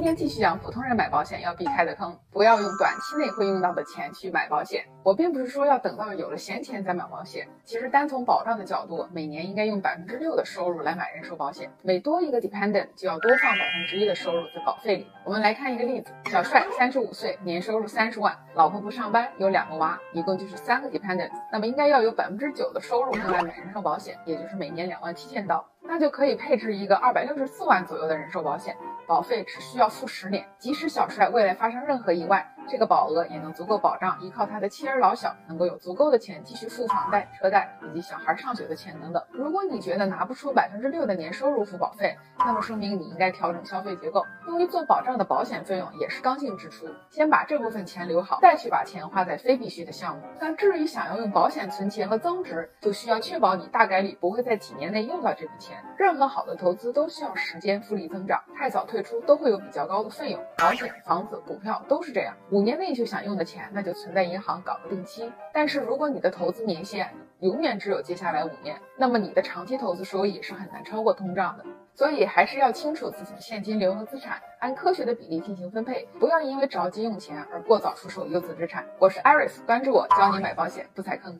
今天继续讲普通人买保险要避开的坑，不要用短期内会用到的钱去买保险。我并不是说要等到有了闲钱再买保险，其实单从保障的角度，每年应该用百分之六的收入来买人寿保险，每多一个 dependent 就要多放百分之一的收入在保费里。我们来看一个例子：小帅三十五岁，年收入三十万，老婆不上班，有两个娃，一共就是三个 dependent，那么应该要有百分之九的收入用来买人寿保险，也就是每年两万七千刀。那就可以配置一个二百六十四万左右的人寿保险，保费只需要付十年，即使小帅未来发生任何意外。这个保额也能足够保障依靠他的妻儿老小，能够有足够的钱继续付房贷、车贷以及小孩上学的钱等等。如果你觉得拿不出百分之六的年收入付保费，那么说明你应该调整消费结构，用于做保障的保险费用也是刚性支出，先把这部分钱留好，再去把钱花在非必须的项目。但至于想要用保险存钱和增值，就需要确保你大概率不会在几年内用到这笔钱。任何好的投资都需要时间复利增长，太早退出都会有比较高的费用。保险、房子、股票都是这样。五年内就想用的钱，那就存在银行搞个定期。但是如果你的投资年限永远只有接下来五年，那么你的长期投资收益是很难超过通胀的。所以还是要清楚自己的现金流和资产，按科学的比例进行分配，不要因为着急用钱而过早出售优质资产。我是 Iris，关注我，教你买保险不踩坑。